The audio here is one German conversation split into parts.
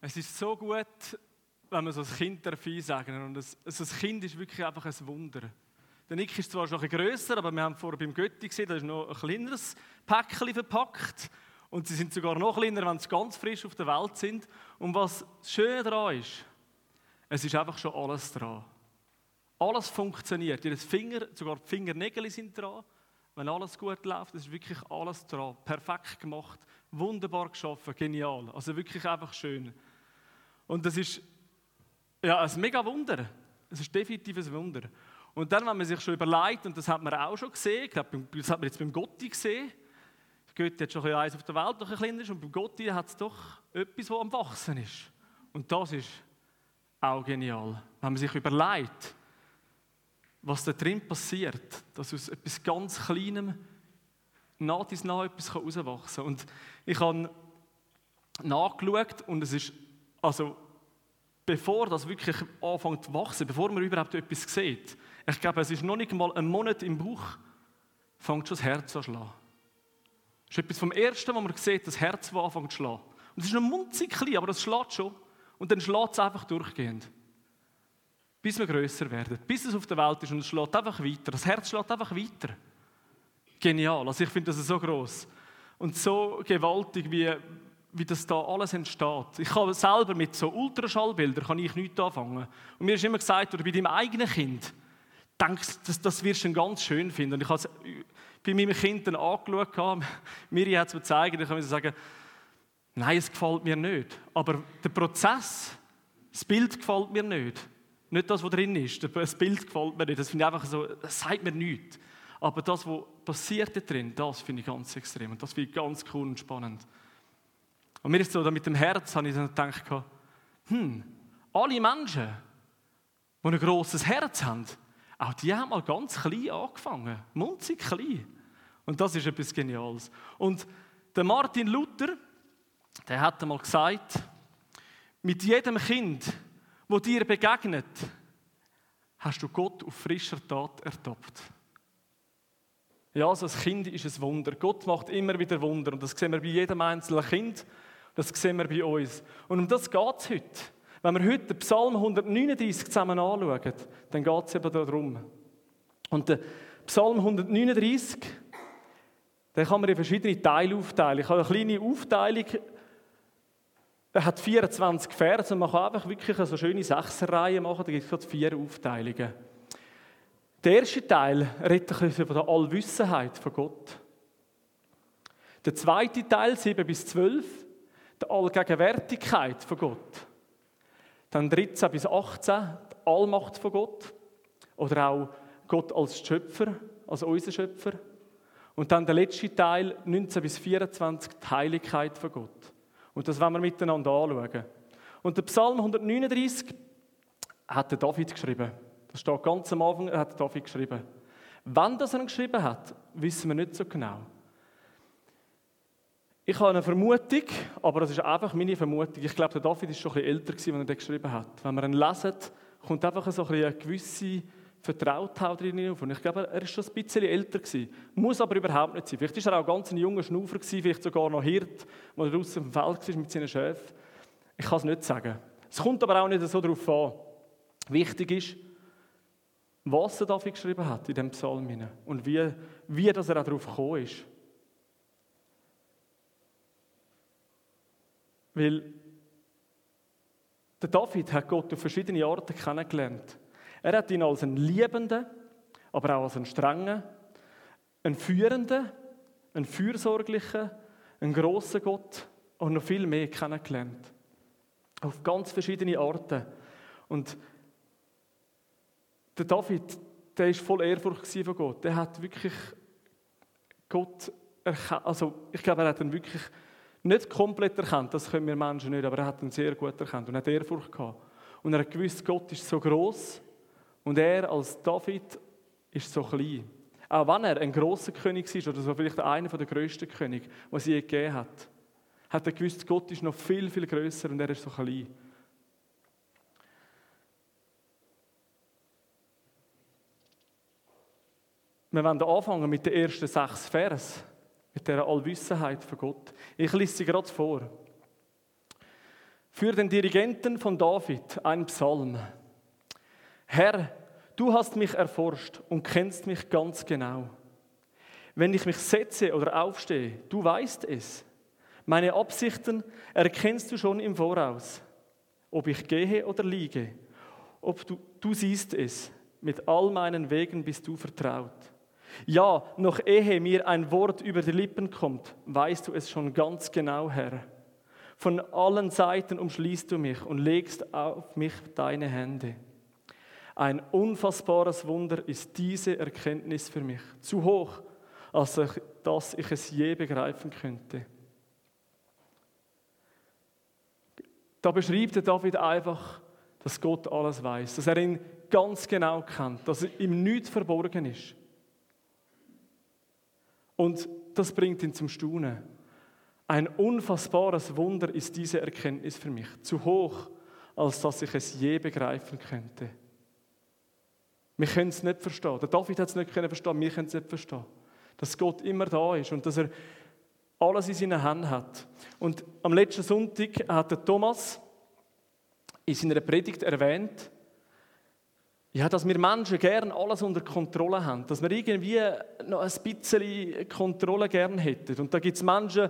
Es ist so gut, wenn man so ein Kind darf sagen Und das, also das Kind ist wirklich einfach ein Wunder. Der Nick ist zwar schon ein bisschen grösser, aber wir haben vorher beim Götti gesehen, da ist noch ein kleineres Päckchen verpackt. Und sie sind sogar noch kleiner, wenn sie ganz frisch auf der Welt sind. Und was das Schöne daran ist, es ist einfach schon alles dran. Alles funktioniert. Ihr Finger, sogar die Fingernägel sind dran. Wenn alles gut läuft, ist wirklich alles dran. Perfekt gemacht, wunderbar geschaffen, genial. Also wirklich einfach schön. Und das ist ja ein mega Wunder. Es ist definitiv ein Wunder. Und dann, wenn man sich schon überlegt, und das hat man auch schon gesehen, ich glaube, das hat man jetzt beim Gotti gesehen, Gotti hat schon ein eins auf der Welt, noch ein kleiner und beim Gotti hat es doch etwas, das am Wachsen ist. Und das ist auch genial. Wenn man sich überlegt, was da drin passiert, dass aus etwas ganz Kleinem nach dies nach etwas herauswachsen kann. Und ich habe nachgeschaut und es ist, also bevor das wirklich anfängt zu wachsen, bevor man überhaupt etwas sieht, ich glaube, es ist noch nicht mal ein Monat im Bauch, fängt schon das Herz an zu schlagen. Das ist etwas vom Ersten, was man sieht, das Herz, das anfängt zu schlagen. Und es ist noch munzig klein, aber das schlägt schon. Und dann schlägt es einfach durchgehend. Bis wir grösser werden. Bis es auf der Welt ist und es schlägt einfach weiter. Das Herz schlägt einfach weiter. Genial. Also ich finde das so groß und so gewaltig, wie, wie das da alles entsteht. Ich kann selber mit so Ultraschallbildern kann ich nichts anfangen. Und mir ist immer gesagt, oder bei deinem eigenen Kind, denkst, das, das wirst du ganz schön finden. Und ich habe es bei meinem Kind dann angeschaut, Miri hat es mir gezeigt, ich kann sagen, nein, es gefällt mir nicht. Aber der Prozess, das Bild gefällt mir nicht. Nicht das, was drin ist. Das Bild gefällt mir nicht. Das finde ich einfach so, das sagt mir nichts. Aber das, was passiert da drin, das finde ich ganz extrem. Und das finde ich ganz cool und spannend. Und mir ist so, mit dem Herz habe ich dann gedacht, hm, alle Menschen, die ein grosses Herz haben, auch die haben mal ganz klein angefangen. Munzig klein. Und das ist etwas Geniales. Und der Martin Luther, der hat einmal gesagt, mit jedem Kind, wo dir begegnet, hast du Gott auf frischer Tat ertappt. Ja, also als Kind ist es Wunder. Gott macht immer wieder Wunder. Und das sehen wir bei jedem einzelnen Kind. Das sehen wir bei uns. Und um das geht es heute. Wenn wir heute den Psalm 139 zusammen anschauen, dann geht es eben darum. Und der Psalm 139, den kann man in verschiedene Teile aufteilen. Ich habe eine kleine Aufteilung er hat 24 Verse und man kann einfach wirklich eine so schöne Sechserreihe machen. Da gibt es vier Aufteilungen. Der erste Teil redet ein von der Allwissenheit von Gott. Der zweite Teil, 7 bis 12, der Allgegenwärtigkeit von Gott. Dann 13 bis 18, die Allmacht von Gott. Oder auch Gott als Schöpfer, als unser Schöpfer. Und dann der letzte Teil, 19 bis 24, die Heiligkeit von Gott. Und das wollen wir miteinander anschauen. Und der Psalm 139 hat der David geschrieben. Das steht ganz am Anfang, er hat David geschrieben. Wann das er geschrieben hat, wissen wir nicht so genau. Ich habe eine Vermutung, aber das ist einfach meine Vermutung. Ich glaube, der David ist schon ein älter gewesen, als er das geschrieben hat. Wenn man ihn lesen, kommt einfach so ein eine gewisse Vertrautheit drin auf. Und ich glaube, er ist schon ein bisschen älter gewesen. Muss aber überhaupt nicht sein. Vielleicht war er auch ganz ein junger Schnufer gewesen, vielleicht sogar noch Hirt, der draußen im Feld war mit seinen Schäfen. Ich kann es nicht sagen. Es kommt aber auch nicht so darauf an. Wichtig ist, was er dafür geschrieben hat in dem Psalm und wie, wie dass er auch darauf gekommen ist. Weil der David hat Gott auf verschiedene Arten kennengelernt. Er hat ihn als einen liebenden, aber auch als einen strengen, einen führenden, einen fürsorglichen, einen grossen Gott und noch viel mehr kennengelernt. Auf ganz verschiedene Arten. Und der David, der ist voll Ehrfurcht von Gott. Der hat wirklich Gott erkannt. Also, ich glaube, er hat ihn wirklich nicht komplett erkannt, das können wir Menschen nicht, aber er hat ihn sehr gut erkannt und hat Ehrfurcht gehabt. Und er hat gewusst, Gott ist so groß und er als David ist so klein. Auch wenn er ein großer König ist oder so vielleicht einer der größten Könige, was je gegeben hat, hat er gewusst, Gott ist noch viel, viel größer und er ist so klein. Wir wollen anfangen mit den ersten sechs Vers, mit der Allwissenheit von Gott. Ich lese sie gerade vor. Für den Dirigenten von David ein Psalm. Herr, du hast mich erforscht und kennst mich ganz genau. Wenn ich mich setze oder aufstehe, du weißt es. Meine Absichten erkennst du schon im Voraus. Ob ich gehe oder liege, ob du, du siehst es. Mit all meinen Wegen bist du vertraut. Ja, noch ehe mir ein Wort über die Lippen kommt, weißt du es schon ganz genau, Herr. Von allen Seiten umschließt du mich und legst auf mich deine Hände. Ein unfassbares Wunder ist diese Erkenntnis für mich. Zu hoch, als ich, dass ich es je begreifen könnte. Da beschreibt der David einfach, dass Gott alles weiß, dass er ihn ganz genau kennt, dass ihm nichts verborgen ist. Und das bringt ihn zum Staunen. Ein unfassbares Wunder ist diese Erkenntnis für mich. Zu hoch, als dass ich es je begreifen könnte. Wir können es nicht verstehen. Der David hat es nicht verstehen, wir können es nicht verstehen. Dass Gott immer da ist und dass er alles in seinen Händen hat. Und am letzten Sonntag hat der Thomas in seiner Predigt erwähnt, ja, dass wir Menschen gern alles unter Kontrolle haben, dass wir irgendwie noch ein bisschen Kontrolle gern hätten. Und da gibt es Menschen,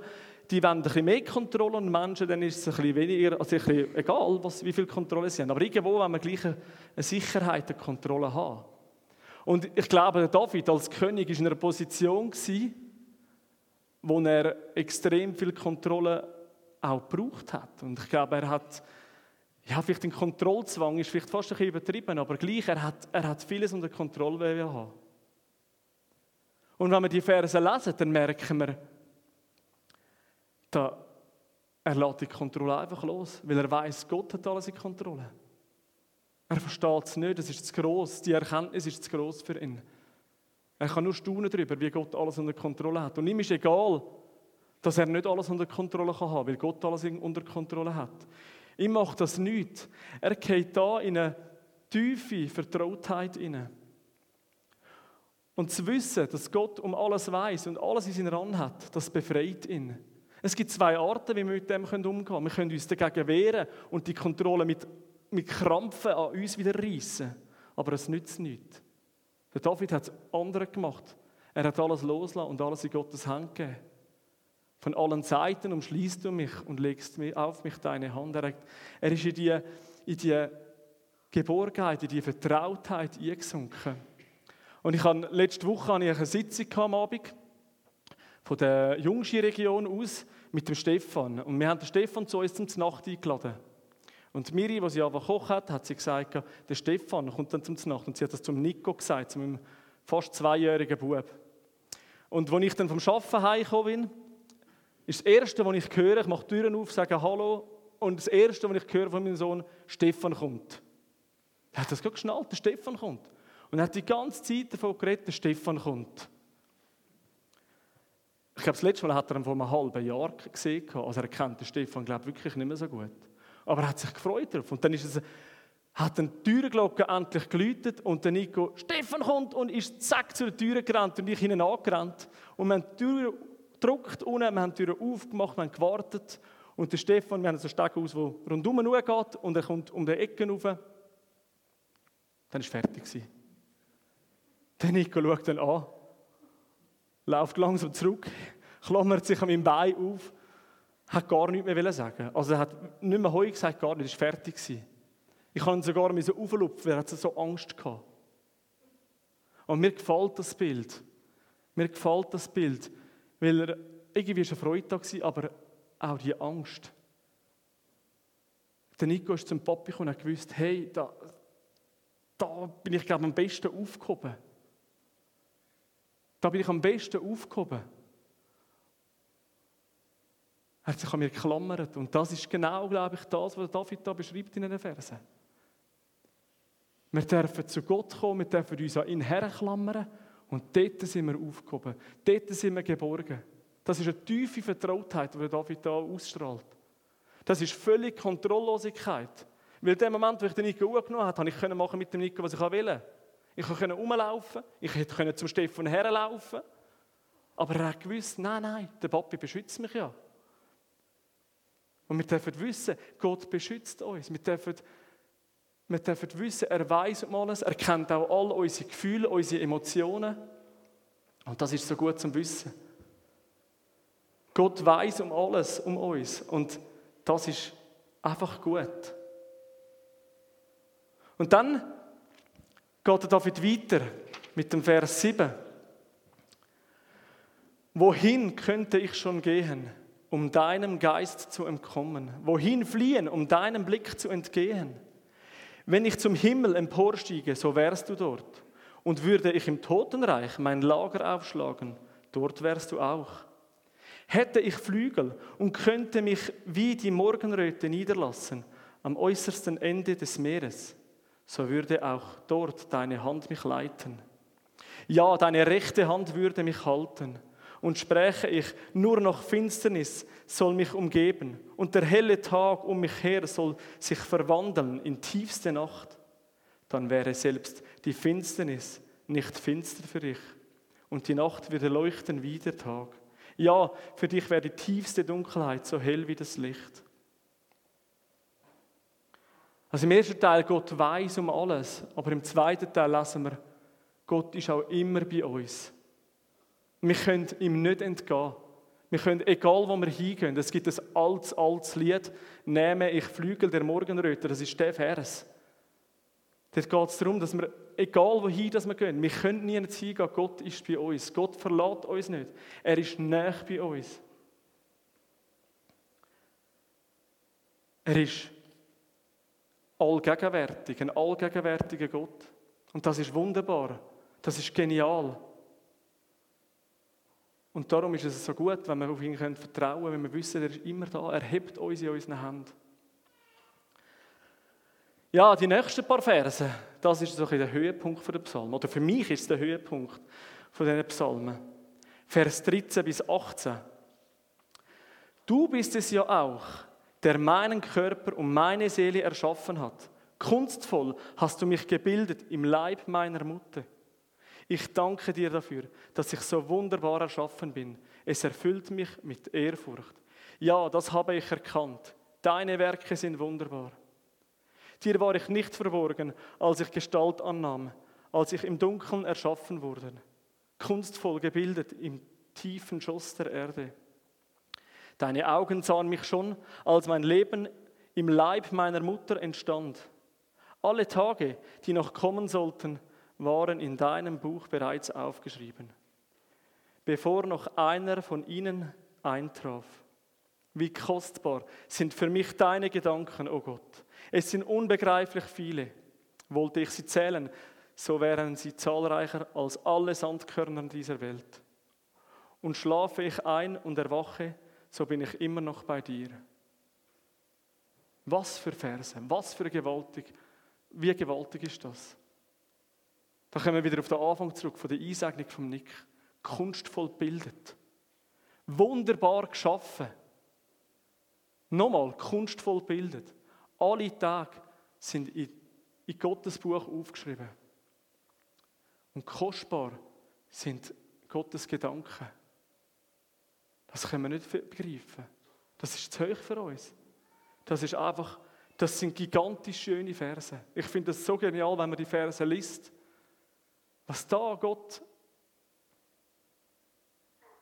die wollen ein bisschen mehr Kontrolle und Menschen, dann ist es ein bisschen weniger, also ein bisschen egal, was, wie viel Kontrolle sie haben. Aber irgendwo wollen wir gleich eine Sicherheit, eine Kontrolle haben. Und ich glaube, David als König war in einer Position, wo er extrem viel Kontrolle auch gebraucht hat. Und ich glaube, er hat, ja, vielleicht ein Kontrollzwang ist vielleicht fast ein bisschen übertrieben, aber gleich, er hat, er hat vieles unter Kontrolle haben. Und wenn wir die Verse lesen, dann merken wir, da, er lässt die Kontrolle einfach los, weil er weiß, Gott hat alles in Kontrolle. Er versteht es nicht, es ist zu groß, die Erkenntnis ist zu groß für ihn. Er kann nur staunen darüber, wie Gott alles unter Kontrolle hat. Und ihm ist egal, dass er nicht alles unter Kontrolle kann haben, weil Gott alles unter Kontrolle hat. Ihm macht das nichts. Er geht da in eine tiefe Vertrautheit hinein. Und zu wissen, dass Gott um alles weiß und alles in seiner Hand hat, das befreit ihn. Es gibt zwei Arten, wie wir mit dem umgehen können. Wir können uns dagegen wehren und die Kontrolle mit, mit Krampfen an uns wieder reissen. Aber es nützt nichts. Der David hat es andere gemacht. Er hat alles losgelassen und alles in Gottes Hand gegeben. Von allen Seiten umschließt du mich und legst auf mich deine Hand. Er, ist in die, in die Geborgenheit, in die Vertrautheit eingesunken. Und ich habe, letzte Woche hatte ich eine Sitzung am Abend von der Jungschi-Region aus mit dem Stefan. Und wir haben den Stefan zu uns zum Nacht eingeladen. Und Miri, die sie aber gekocht hat, hat sie gesagt, der Stefan kommt dann zum Nacht. Und sie hat das zum Nico gesagt, zu meinem fast zweijährigen Bub. Und als ich dann vom Arbeiten heimgekommen bin, ist das Erste, was ich höre, ich mache die Türen auf, sage Hallo. Und das Erste, was ich höre von meinem Sohn, Stefan kommt. Er hat das gerade geschnallt, der Stefan kommt. Und er hat die ganze Zeit davon geredet, der Stefan kommt. Ich glaube, das letzte Mal hat er ihn vor einem halben Jahr gesehen. Also er kennt den Stefan, glaube ich, wirklich nicht mehr so gut. Aber er hat sich gefreut darauf. Und dann ist es, hat die Türglocke endlich geläutet und der Nico, Stefan kommt und ist zack zu der Tür gerannt und ich hinein angerannt. Und wir haben die Tür gedruckt unten, wir haben die Tür aufgemacht, wir haben gewartet. Und der Stefan, wir haben so einen Steg aus, der rundum geht und er kommt um die Ecke rauf. Dann war es fertig. Der Nico schaut dann an läuft langsam zurück, klammert sich an meinem Bein auf, hat gar nichts mehr sagen. Also er hat nicht mehr heu gesagt, gar nicht, er war fertig. Ich habe ihn sogar auflupfen, er hat so Angst gehabt. Und mir gefällt das Bild. Mir gefällt das Bild, weil er irgendwie war Freude da, gewesen, aber auch die Angst. Der Nico ist zum Papi und hat gewusst, hey, da, da bin ich glaube am besten aufgehoben. Da bin ich am besten aufgehoben. Er hat sich an mir geklammert. Und das ist genau, glaube ich, das, was David da beschreibt in den Versen. Wir dürfen zu Gott kommen, wir dürfen uns an ihn herklammern und dort sind wir aufgehoben. Dort sind wir geborgen. Das ist eine tiefe Vertrautheit, die David da ausstrahlt. Das ist völlig Kontrolllosigkeit. Weil in dem Moment, wo ich den Nico angenommen habe, konnte ich machen mit dem Nico, was ich will. Ich konnte rumlaufen, ich hätte zum Stefan herlaufen Aber er hat gewusst, nein, nein, der Papi beschützt mich ja. Und wir dürfen wissen, Gott beschützt uns. Wir dürfen, wir dürfen wissen, er weiß um alles, er kennt auch all unsere Gefühle, unsere Emotionen. Und das ist so gut zum Wissen. Gott weiß um alles, um uns. Und das ist einfach gut. Und dann geht David weiter mit dem Vers 7. Wohin könnte ich schon gehen, um deinem Geist zu entkommen? Wohin fliehen, um deinem Blick zu entgehen? Wenn ich zum Himmel emporstiege, so wärst du dort. Und würde ich im Totenreich mein Lager aufschlagen, dort wärst du auch. Hätte ich Flügel und könnte mich wie die Morgenröte niederlassen am äußersten Ende des Meeres, so würde auch dort deine Hand mich leiten. Ja, deine rechte Hand würde mich halten. Und spräche ich, nur noch Finsternis soll mich umgeben, und der helle Tag um mich her soll sich verwandeln in tiefste Nacht, dann wäre selbst die Finsternis nicht finster für dich, und die Nacht würde leuchten wie der Tag. Ja, für dich wäre die tiefste Dunkelheit so hell wie das Licht. Also im ersten Teil, Gott weiß um alles, aber im zweiten Teil lesen wir, Gott ist auch immer bei uns. Wir können ihm nicht entgehen. Wir können, egal wo wir hingehen, es gibt ein altes, altes Lied, nehme ich Flügel der Morgenröte, das ist der Vers. Dort geht es darum, dass wir, egal wohin dass wir gehen, wir können nie hingehen, Gott ist bei uns. Gott verlässt uns nicht. Er ist nah bei uns. Er ist allgegenwärtig, ein allgegenwärtiger Gott. Und das ist wunderbar. Das ist genial. Und darum ist es so gut, wenn wir auf ihn vertrauen können, wenn wir wissen, er ist immer da, er hebt uns in unseren Händen. Ja, die nächsten paar Verse, das ist so ein der Höhepunkt der Psalmen. Oder für mich ist es der Höhepunkt von diesen Psalmen. Vers 13 bis 18. Du bist es ja auch, der meinen Körper und meine Seele erschaffen hat. Kunstvoll hast du mich gebildet im Leib meiner Mutter. Ich danke dir dafür, dass ich so wunderbar erschaffen bin. Es erfüllt mich mit Ehrfurcht. Ja, das habe ich erkannt. Deine Werke sind wunderbar. Dir war ich nicht verborgen, als ich Gestalt annahm, als ich im Dunkeln erschaffen wurde, kunstvoll gebildet im tiefen Schoss der Erde. Deine Augen sahen mich schon, als mein Leben im Leib meiner Mutter entstand. Alle Tage, die noch kommen sollten, waren in deinem Buch bereits aufgeschrieben, bevor noch einer von ihnen eintraf. Wie kostbar sind für mich deine Gedanken, o oh Gott. Es sind unbegreiflich viele. Wollte ich sie zählen, so wären sie zahlreicher als alle Sandkörner dieser Welt. Und schlafe ich ein und erwache, so bin ich immer noch bei dir. Was für Verse, was für gewaltig, wie gewaltig ist das? Da kommen wir wieder auf den Anfang zurück von der Einsegnung von Nick. Kunstvoll bildet. Wunderbar geschaffen. Nochmal, kunstvoll bildet. Alle Tage sind in, in Gottes Buch aufgeschrieben. Und kostbar sind Gottes Gedanken. Das können wir nicht begreifen. Das ist zu hoch für uns. Das ist einfach, das sind gigantisch schöne Verse. Ich finde es so genial, wenn man die Verse liest. Was da Gott,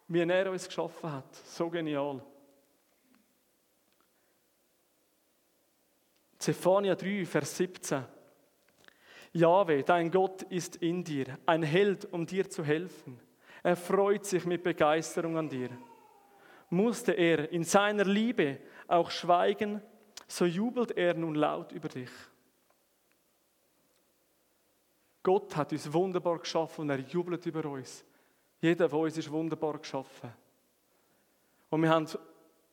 wie er uns geschaffen hat. So genial. Zephania 3, Vers 17. Jahwe, dein Gott ist in dir, ein Held, um dir zu helfen. Er freut sich mit Begeisterung an dir. Musste er in seiner Liebe auch schweigen, so jubelt er nun laut über dich. Gott hat uns wunderbar geschaffen und er jubelt über uns. Jeder von uns ist wunderbar geschaffen. Und wir haben,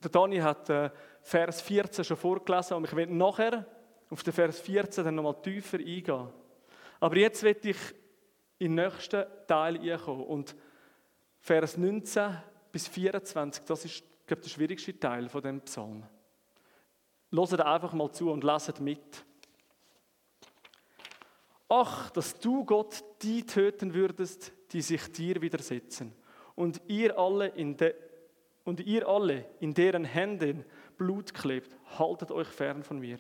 der Dani hat äh, Vers 14 schon vorgelesen und ich werde nachher auf den Vers 14 dann nochmal tiefer eingehen. Aber jetzt werde ich in den nächsten Teil einkommen und Vers 19 bis 24, das ist, glaube ich, der schwierigste Teil von dem Psalm. Hört einfach mal zu und leset mit. Ach, dass du Gott die töten würdest, die sich dir widersetzen. Und ihr alle in, de, und ihr alle, in deren Händen Blut klebt, haltet euch fern von mir.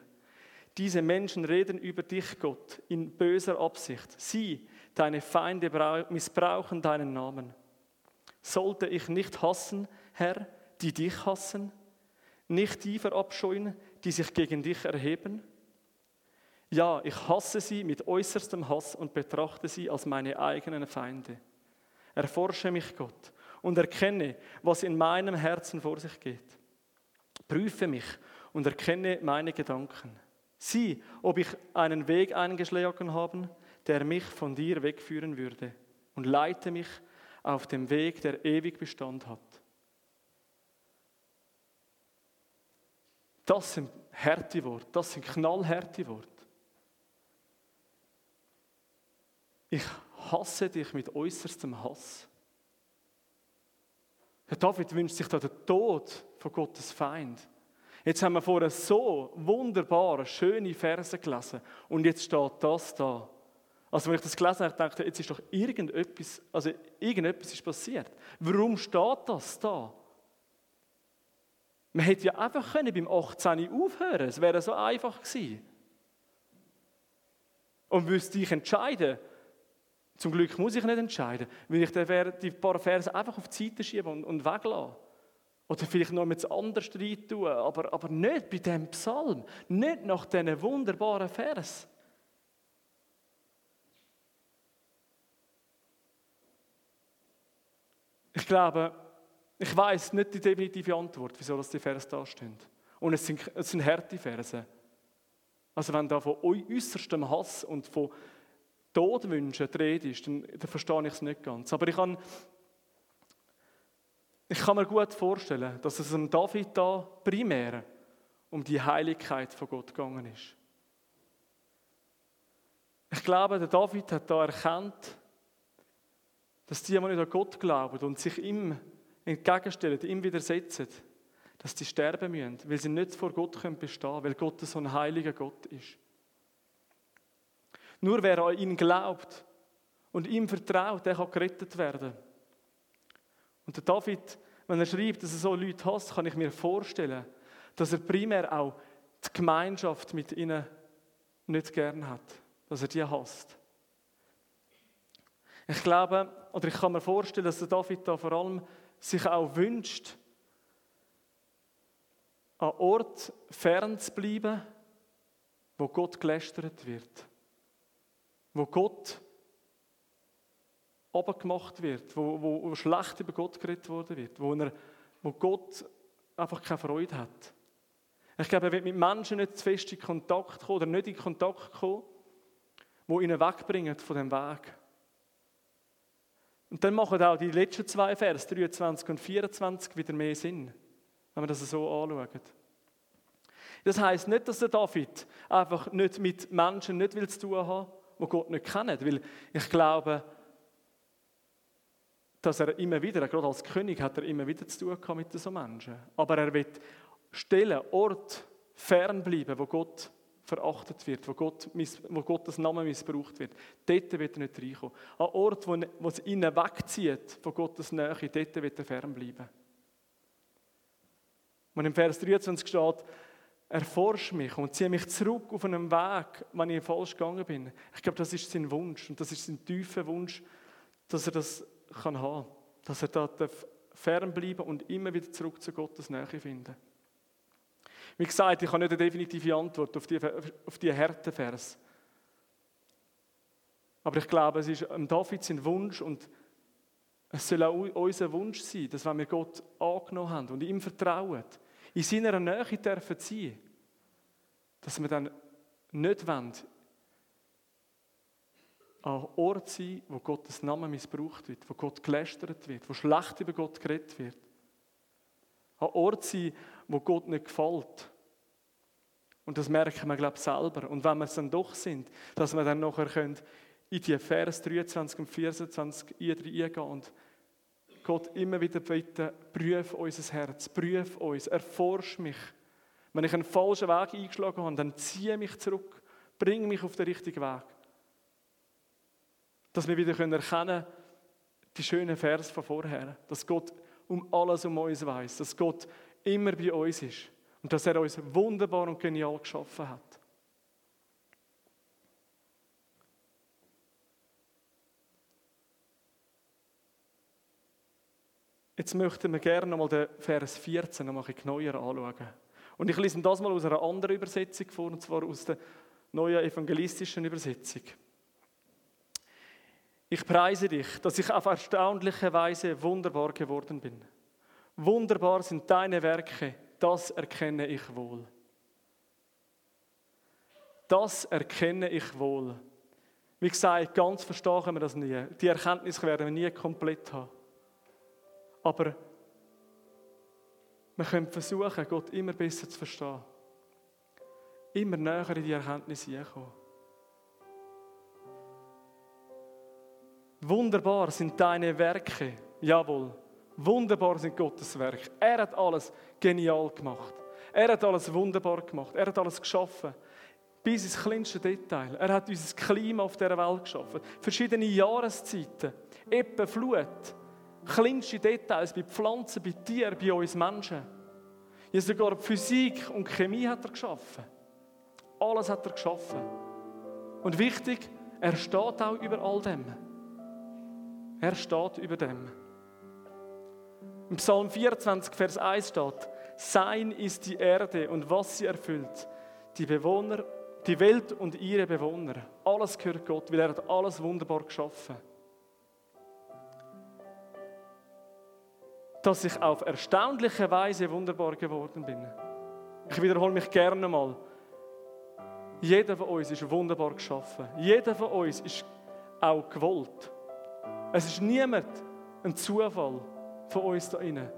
Diese Menschen reden über dich, Gott, in böser Absicht. Sie, deine Feinde, missbrauchen deinen Namen. Sollte ich nicht hassen, Herr, die dich hassen? Nicht die verabscheuen, die sich gegen dich erheben? Ja, ich hasse sie mit äußerstem Hass und betrachte sie als meine eigenen Feinde. Erforsche mich, Gott, und erkenne, was in meinem Herzen vor sich geht. Prüfe mich und erkenne meine Gedanken. Sieh, ob ich einen Weg eingeschlagen habe, der mich von dir wegführen würde, und leite mich auf dem Weg, der ewig Bestand hat. Das sind harte Worte, das sind knallharte Worte. Ich hasse dich mit äußerstem Hass. Herr David wünscht sich da den Tod von Gottes Feind. Jetzt haben wir vorher so wunderbare, schöne Verse gelesen und jetzt steht das da. Also wenn ich das gelesen habe, dachte ich, jetzt ist doch irgendetwas, also irgendetwas ist passiert. Warum steht das da? Man hätte ja einfach können beim 18 aufhören es wäre so einfach gewesen. Und müsste ich entscheiden, zum Glück muss ich nicht entscheiden, will ich die paar Verse einfach auf die Seite schieben und, und weglassen. Oder vielleicht noch mit anders rein tun, aber, aber nicht bei dem Psalm, nicht nach diesen wunderbaren Vers. Ich glaube, ich weiß nicht die definitive Antwort, wieso das die Verse da stehen. Und es sind, es sind harte Verse. Also wenn da von äußerstem Hass und von Todwünschen die Rede ist, dann, dann verstehe ich es nicht ganz. Aber ich kann, ich kann mir gut vorstellen, dass es um David da primär um die Heiligkeit von Gott gegangen ist. Ich glaube, der David hat da erkannt, dass die, die nicht an Gott glauben und sich ihm entgegenstellen, ihm widersetzen, dass die sterben müssen, weil sie nicht vor Gott bestehen können, weil Gott so ein heiliger Gott ist. Nur wer an ihn glaubt und ihm vertraut, der kann gerettet werden. Und der David, wenn er schreibt, dass er so Leute hasst, kann ich mir vorstellen, dass er primär auch die Gemeinschaft mit ihnen nicht gern hat, dass er die hasst. Ich glaube, oder ich kann mir vorstellen, dass der David da vor allem sich auch wünscht, an Ort fern zu bleiben, wo Gott gelästert wird wo Gott gemacht wird, wo, wo, schlecht über Gott geredet worden wird, wo, er, wo Gott einfach keine Freude hat. Ich glaube, er wird mit Menschen nicht zu fest in Kontakt kommen oder nicht in Kontakt kommen, die ihn wegbringen von dem Weg. Und dann machen auch die letzten zwei Vers, 23 und 24, wieder mehr Sinn, wenn wir das so anschauen. Das heißt nicht, dass der David einfach nicht mit Menschen nicht zu tun haben die Gott nicht kennen. Weil ich glaube, dass er immer wieder, gerade als König, hat er immer wieder zu tun mit so Menschen. Aber er wird Stellen, Ort fernbleiben, wo Gott verachtet wird, wo, Gott, wo Gottes Name missbraucht wird. Dort wird er nicht reinkommen. An Ort, wo, wo es ihn wegzieht von Gottes Nähe, dort wird er fernbleiben. Und im Vers 23 steht, erforsch mich und ziehe mich zurück auf einen Weg, wenn ich falsch gegangen bin. Ich glaube, das ist sein Wunsch und das ist sein tiefer Wunsch, dass er das kann haben, dass er da fernbleiben und immer wieder zurück zu Gottes Nähe finden. Wie gesagt, ich habe nicht eine definitive Antwort auf die, auf die Härtevers. Aber ich glaube, es ist David sein Wunsch und es soll auch unser Wunsch sein, dass wenn wir Gott angenommen haben und ihm vertrauen, in seiner Nähe dürfen sein, dass wir dann nicht wollen, an Ort sein, wo Gottes Name missbraucht wird, wo Gott gelästert wird, wo schlecht über Gott geredet wird. An Ort sein, wo Gott nicht gefällt. Und das merken wir, glaube ich, selber. Und wenn wir es dann doch sind, dass wir dann nachher in die Vers 23 und 24 eingehen und Gott immer wieder bitten, prüf unser Herz, prüf uns, erforsch mich. Wenn ich einen falschen Weg eingeschlagen habe, dann ziehe mich zurück, bring mich auf den richtigen Weg. Dass wir wieder erkennen können, die schönen Vers von vorher, dass Gott um alles um uns weiß, dass Gott immer bei uns ist Und dass er uns wunderbar und genial geschaffen hat. Jetzt möchten wir gerne nochmal den Vers 14 noch ein bisschen neuer anschauen. Und ich lese das mal aus einer anderen Übersetzung vor, und zwar aus der neuen evangelistischen Übersetzung. Ich preise dich, dass ich auf erstaunliche Weise wunderbar geworden bin. Wunderbar sind deine Werke, das erkenne ich wohl. Das erkenne ich wohl. Wie gesagt, ganz verstehen wir das nie. Die Erkenntnis werden wir nie komplett haben. Aber wir können versuchen, Gott immer besser zu verstehen. Immer näher in die Erkenntnis hineinkommen. Wunderbar sind deine Werke, jawohl. Wunderbar sind Gottes Werke. Er hat alles genial gemacht. Er hat alles wunderbar gemacht. Er hat alles geschaffen. Bis ins kleinste Detail. Er hat unser Klima auf der Welt geschaffen. Verschiedene Jahreszeiten. Ebbe, Flut kleinste Details bei Pflanzen, bei Tieren, bei uns Menschen. Ja, sogar Physik und Chemie hat er geschaffen. Alles hat er geschaffen. Und wichtig, er steht auch über all dem. Er steht über dem. Im Psalm 24, Vers 1 steht, Sein ist die Erde und was sie erfüllt, die Bewohner, die Welt und ihre Bewohner. Alles gehört Gott, weil er hat alles wunderbar geschaffen hat. Dass ich auf erstaunliche Weise wunderbar geworden bin. Ich wiederhole mich gerne mal. Jeder von uns ist wunderbar geschaffen. Jeder von uns ist auch gewollt. Es ist niemand ein Zufall von uns da innen.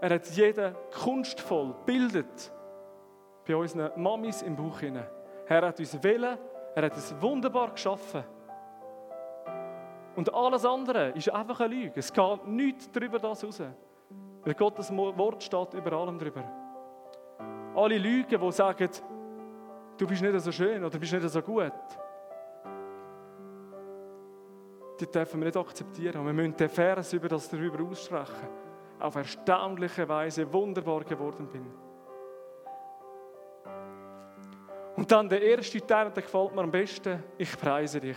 Er hat jeden kunstvoll bildet bei unseren Mamis im Bauch hinein. Er hat uns wählen, er hat uns wunderbar geschaffen. Und alles andere ist einfach eine Lüge. Es geht nichts darüber das raus. Weil Gottes Wort steht über allem drüber. Alle Lügen, die sagen, du bist nicht so schön oder bist nicht so gut, die dürfen wir nicht akzeptieren. Wir müssen den Vers über das darüber aussprechen. Auf erstaunliche Weise wunderbar geworden bin. Und dann der erste Teil, der gefällt mir am besten. Ich preise dich.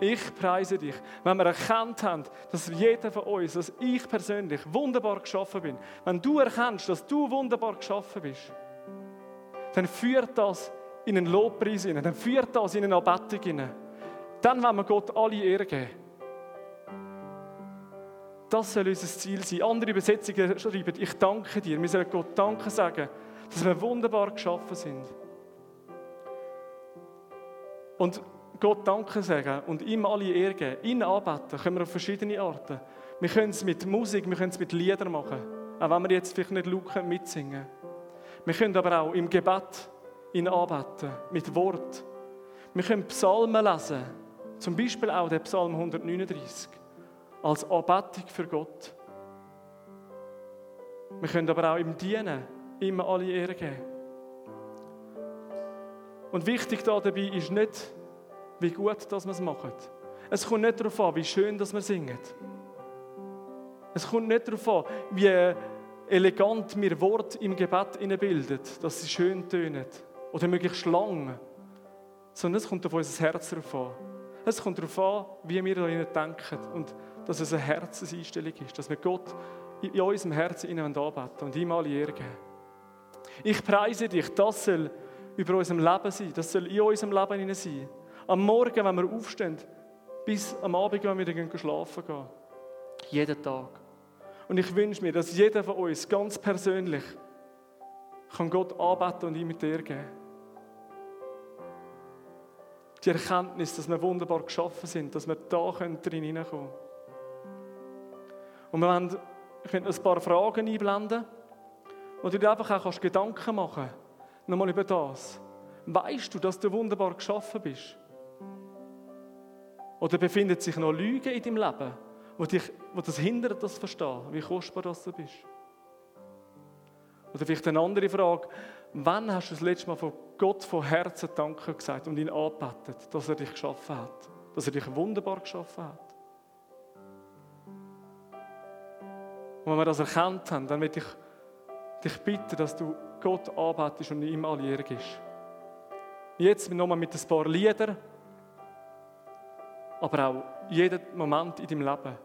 Ich preise dich. Wenn wir erkannt haben, dass jeder von uns, dass ich persönlich wunderbar geschaffen bin, wenn du erkennst, dass du wunderbar geschaffen bist, dann führt das in einen Lobpreis hinein, dann führt das in eine Anbetung hinein. Dann wollen wir Gott alle Ehre geben. Das soll unser Ziel sein. Andere Übersetzungen schreiben, ich danke dir. Wir sollen Gott Danke sagen, dass wir wunderbar geschaffen sind. Und Gott Danke sagen und ihm alle Ehre geben, ihn anbeten, können wir auf verschiedene Arten. Wir können es mit Musik, wir können es mit Liedern machen, auch wenn wir jetzt vielleicht nicht laut mitsingen Wir können aber auch im Gebet ihn anbeten, mit Wort. Wir können Psalmen lesen, zum Beispiel auch den Psalm 139, als Anbetung für Gott. Wir können aber auch ihm dienen, ihm alle Ehre geben. Und wichtig dabei ist nicht, wie gut dass wir es machen. Es kommt nicht darauf an, wie schön dass wir singen. Es kommt nicht darauf an, wie elegant wir Wort im Gebet bilden, dass sie schön tönen oder möglichst lang. Sondern es kommt auf unser Herz darauf an. Es kommt darauf an, wie wir da denken und dass es eine Herzenseinstellung ist, dass wir Gott in unserem Herzen anbeten und ihm alle Ehre geben. Ich preise dich, das soll über unserem Leben sein, das soll in unserem Leben sein. Am Morgen, wenn wir aufstehen, bis am Abend, wenn wir wieder schlafen gehen. Jeden Tag. Und ich wünsche mir, dass jeder von uns ganz persönlich kann Gott anbeten und ihm mit dir geben. Die Erkenntnis, dass wir wunderbar geschaffen sind, dass wir da drin hineinkommen können. Und wir wollen, ein paar Fragen einblenden, wo du dir einfach auch Gedanken machen kannst, nochmal über das. Weißt du, dass du wunderbar geschaffen bist? Oder befindet sich noch Lüge in deinem Leben, wo, dich, wo das hindert, das zu verstehen, wie kostbar das du bist? Oder vielleicht eine andere Frage, wann hast du das letzte Mal von Gott von Herzen Danke gesagt und ihn angebetet, dass er dich geschaffen hat, dass er dich wunderbar geschaffen hat? Und wenn wir das erkannt haben, dann möchte ich dich bitten, dass du Gott anbetest und ihm alle Ehre gibst. Jetzt nochmal mit ein paar Liedern, aber auch jeden Moment in deinem Leben.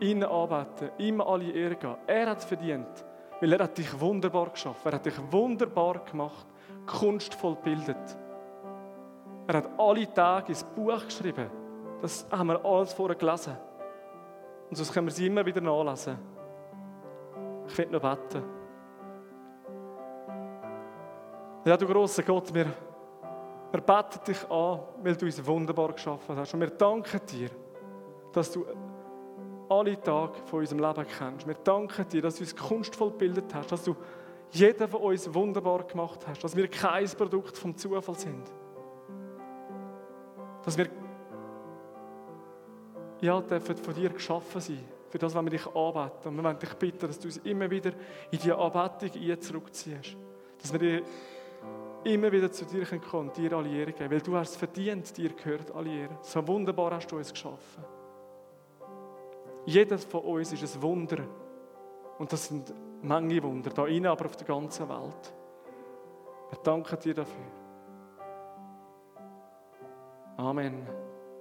Ihn anbeten, ihm alle Ehre geben. Er hat es verdient, weil er hat dich wunderbar geschaffen. Er hat dich wunderbar gemacht, kunstvoll gebildet. Er hat alle Tage ins Buch geschrieben. Das haben wir alles vorher gelesen. Und sonst können wir sie immer wieder nachlesen. Ich will noch beten. Ja, du großer Gott, wir, wir beten dich an, weil du uns wunderbar geschaffen hast. Und wir danken dir, dass du alle Tage von unserem Leben kennst. Wir danken dir, dass du uns kunstvoll gebildet hast, dass du jeden von uns wunderbar gemacht hast, dass wir kein Produkt vom Zufall sind. Dass wir ja, dürfen von dir geschaffen sein. Für das, wenn wir dich anbeten. Und wir wollen dich bitten, dass du uns immer wieder in die Anbetung zurückziehst. Dass wir immer wieder zu dir kommen und dir alle Ehre geben. Weil du hast es verdient, dir gehört alle Ehre. So wunderbar hast du uns geschaffen. Jedes von uns ist ein Wunder. Und das sind Menge Wunder, da innen, aber auf der ganzen Welt. Wir danken dir dafür. Amen.